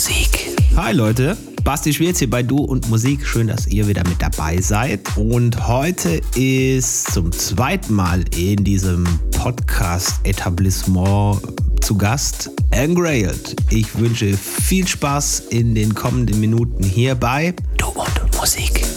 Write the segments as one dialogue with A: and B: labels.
A: Musik. Hi Leute, Basti Schwierz hier bei Du und Musik. Schön, dass ihr wieder mit dabei seid. Und heute ist zum zweiten Mal in diesem Podcast-Etablissement zu Gast Engrailed. Ich wünsche viel Spaß in den kommenden Minuten hierbei. Du und Musik.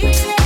B: Baby.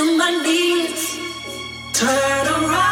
B: to
C: my knees, turn around.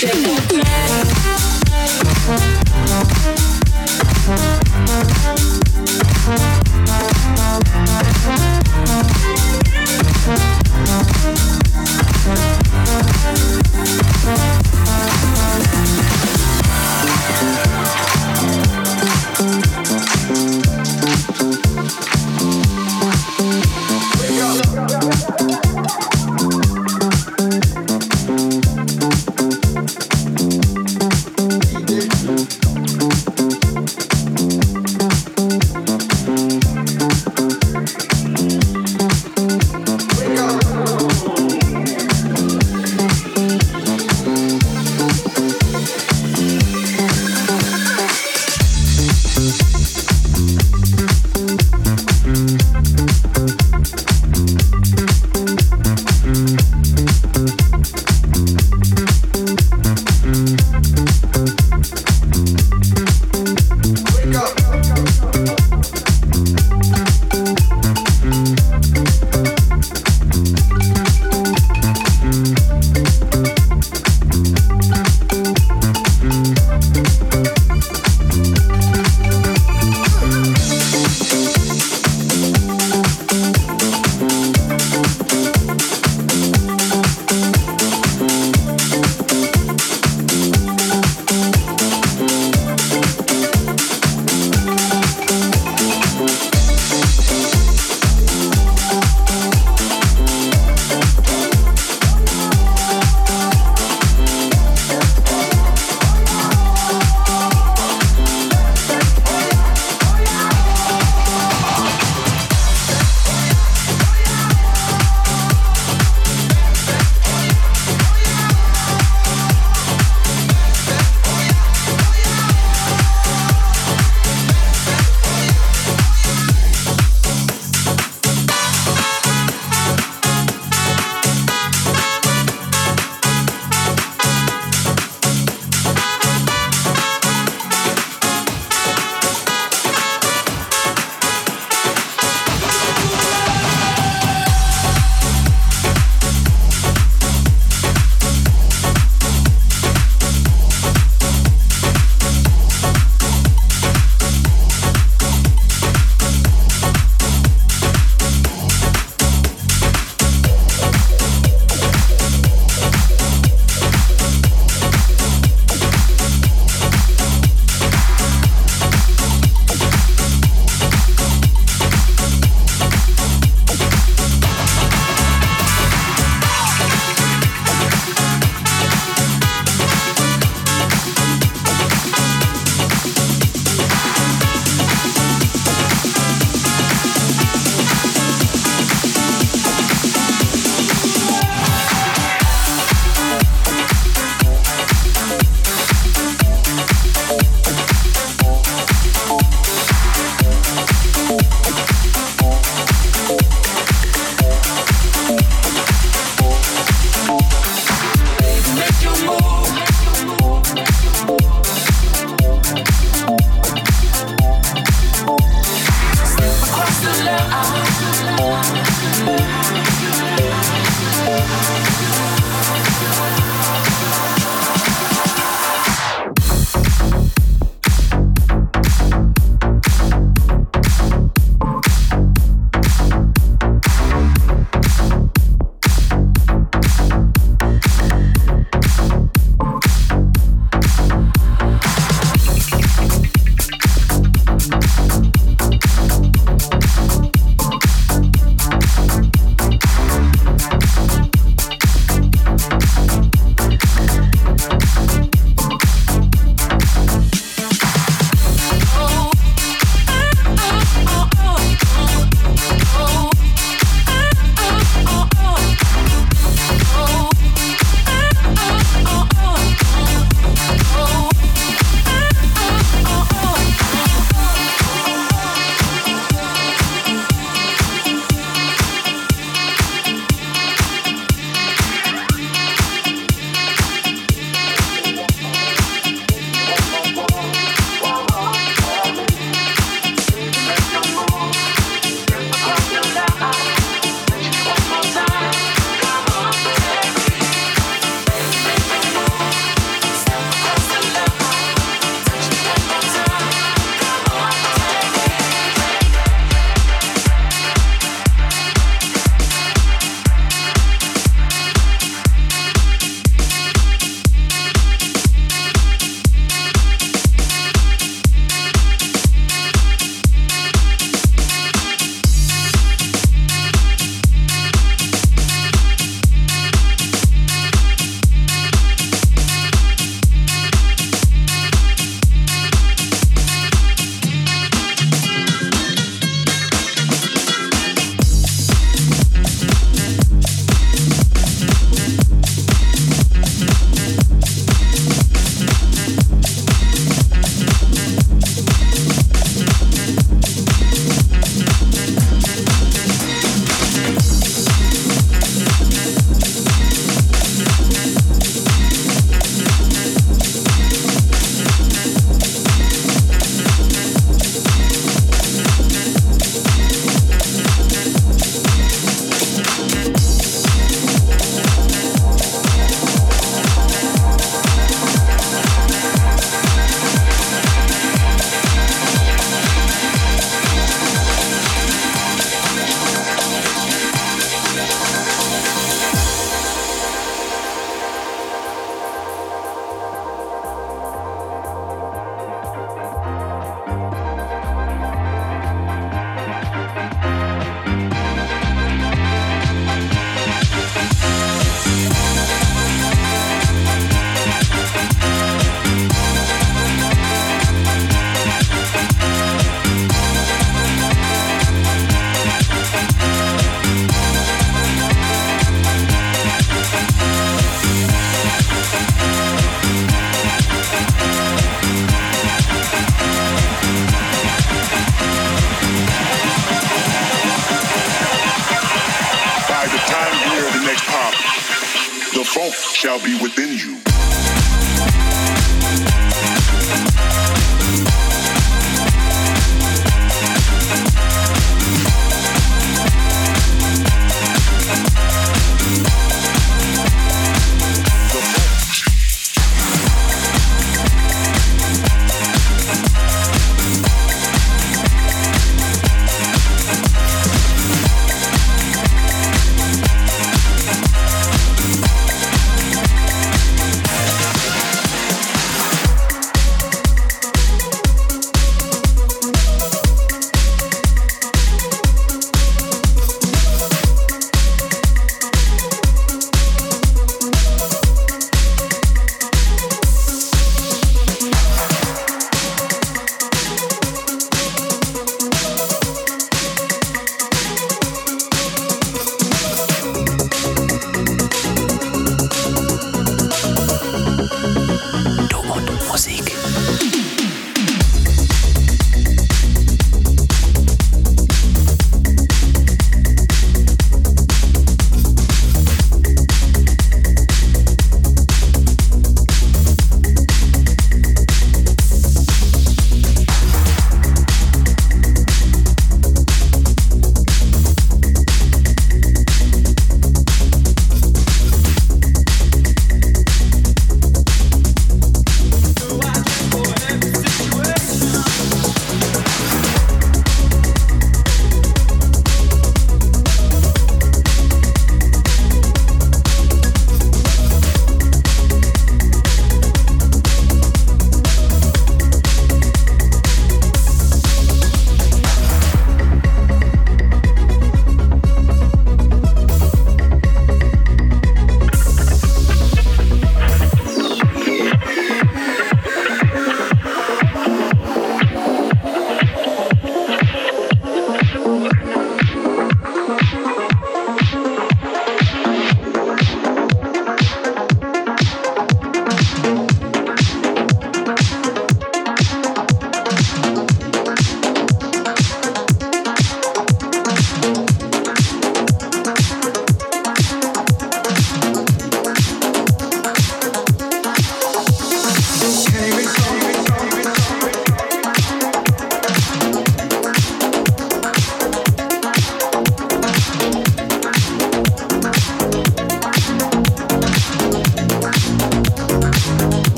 C: shake.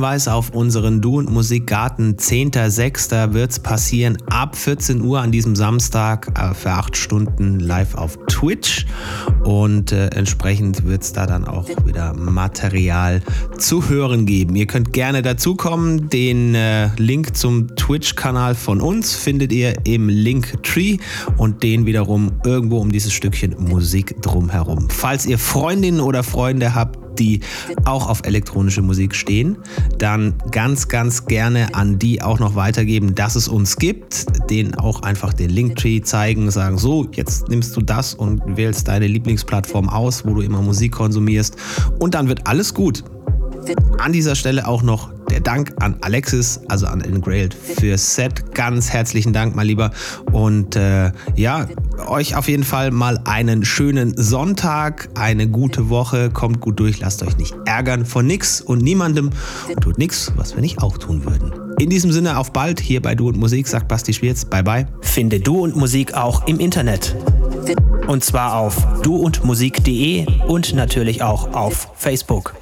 C: Hinweis auf unseren Du und Musikgarten. 10.06. wird es passieren ab 14 Uhr an diesem Samstag äh, für acht Stunden live auf Twitch. Und äh, entsprechend wird es da dann auch wieder Material zu hören geben. Ihr könnt gerne dazukommen. Den äh, Link zum Twitch-Kanal von uns findet ihr im Linktree und den wiederum irgendwo um dieses Stückchen Musik drumherum. Falls ihr Freundinnen oder Freunde habt, die auch auf elektronische Musik stehen, dann ganz, ganz gerne an die auch noch weitergeben, dass es uns gibt, denen auch einfach den Linktree zeigen, sagen, so, jetzt nimmst du das und wählst deine Lieblingsplattform aus, wo du immer Musik konsumierst und dann wird alles gut. An dieser Stelle auch noch der Dank an Alexis, also an Engrailed fürs Set. Ganz herzlichen Dank, mal lieber. Und äh, ja, euch auf jeden Fall mal einen schönen Sonntag, eine gute Woche. Kommt gut durch, lasst euch nicht ärgern von nix und niemandem. Und tut nix, was wir nicht auch tun würden. In diesem Sinne, auf bald hier bei Du und Musik, sagt Basti Schwierz. Bye bye.
D: Finde Du und Musik auch im Internet. Und zwar auf duundmusik.de und natürlich auch auf Facebook.